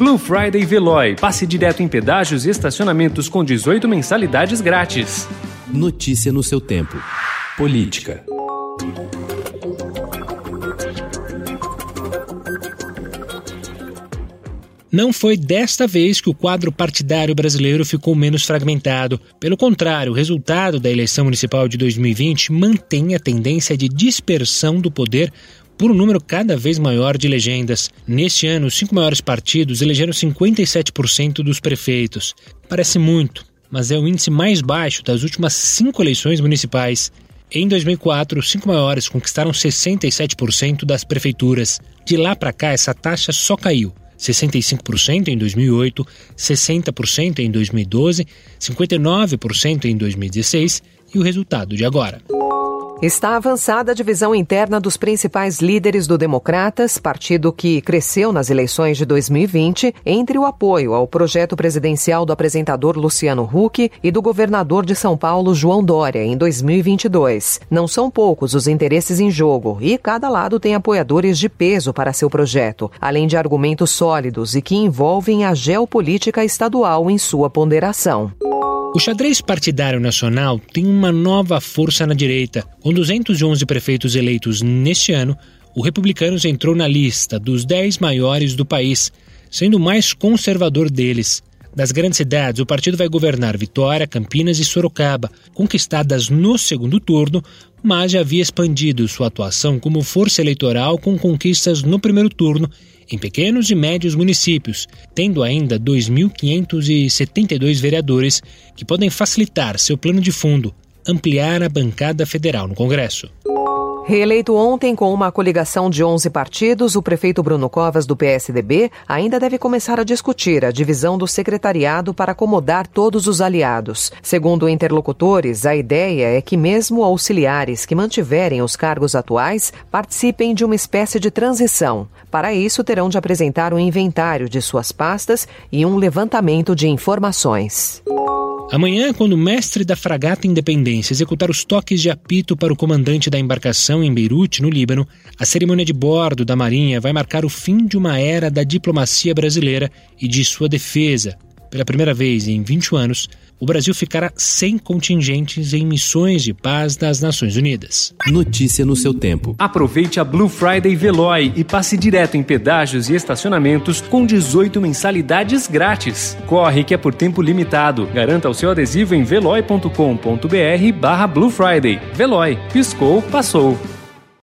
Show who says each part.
Speaker 1: Blue Friday Veloy. Passe direto em pedágios e estacionamentos com 18 mensalidades grátis.
Speaker 2: Notícia no seu tempo. Política.
Speaker 3: Não foi desta vez que o quadro partidário brasileiro ficou menos fragmentado. Pelo contrário, o resultado da eleição municipal de 2020 mantém a tendência de dispersão do poder por um número cada vez maior de legendas. Neste ano, os cinco maiores partidos elegeram 57% dos prefeitos. Parece muito, mas é o índice mais baixo das últimas cinco eleições municipais. Em 2004, os cinco maiores conquistaram 67% das prefeituras. De lá para cá, essa taxa só caiu. 65% em 2008, 60% em 2012, 59% em 2016 e o resultado de agora.
Speaker 4: Está avançada a divisão interna dos principais líderes do Democratas, partido que cresceu nas eleições de 2020, entre o apoio ao projeto presidencial do apresentador Luciano Huck e do governador de São Paulo, João Dória, em 2022. Não são poucos os interesses em jogo e cada lado tem apoiadores de peso para seu projeto, além de argumentos sólidos e que envolvem a geopolítica estadual em sua ponderação.
Speaker 3: O xadrez partidário nacional tem uma nova força na direita. Com 211 prefeitos eleitos neste ano, o Republicanos entrou na lista dos 10 maiores do país, sendo o mais conservador deles. Das grandes cidades, o partido vai governar Vitória, Campinas e Sorocaba, conquistadas no segundo turno, mas já havia expandido sua atuação como força eleitoral com conquistas no primeiro turno em pequenos e médios municípios, tendo ainda 2.572 vereadores que podem facilitar seu plano de fundo, ampliar a bancada federal no Congresso.
Speaker 4: Reeleito ontem com uma coligação de 11 partidos, o prefeito Bruno Covas, do PSDB, ainda deve começar a discutir a divisão do secretariado para acomodar todos os aliados. Segundo interlocutores, a ideia é que mesmo auxiliares que mantiverem os cargos atuais participem de uma espécie de transição. Para isso, terão de apresentar um inventário de suas pastas e um levantamento de informações.
Speaker 3: Amanhã, quando o mestre da fragata Independência executar os toques de apito para o comandante da embarcação em Beirute, no Líbano, a cerimônia de bordo da Marinha vai marcar o fim de uma era da diplomacia brasileira e de sua defesa. Pela primeira vez em 20 anos, o Brasil ficará sem contingentes em missões de paz das Nações Unidas.
Speaker 2: Notícia no seu tempo.
Speaker 1: Aproveite a Blue Friday Veloy e passe direto em pedágios e estacionamentos com 18 mensalidades grátis. Corre que é por tempo limitado. Garanta o seu adesivo em veloy.com.br barra Blue Friday. Veloy. Piscou, passou.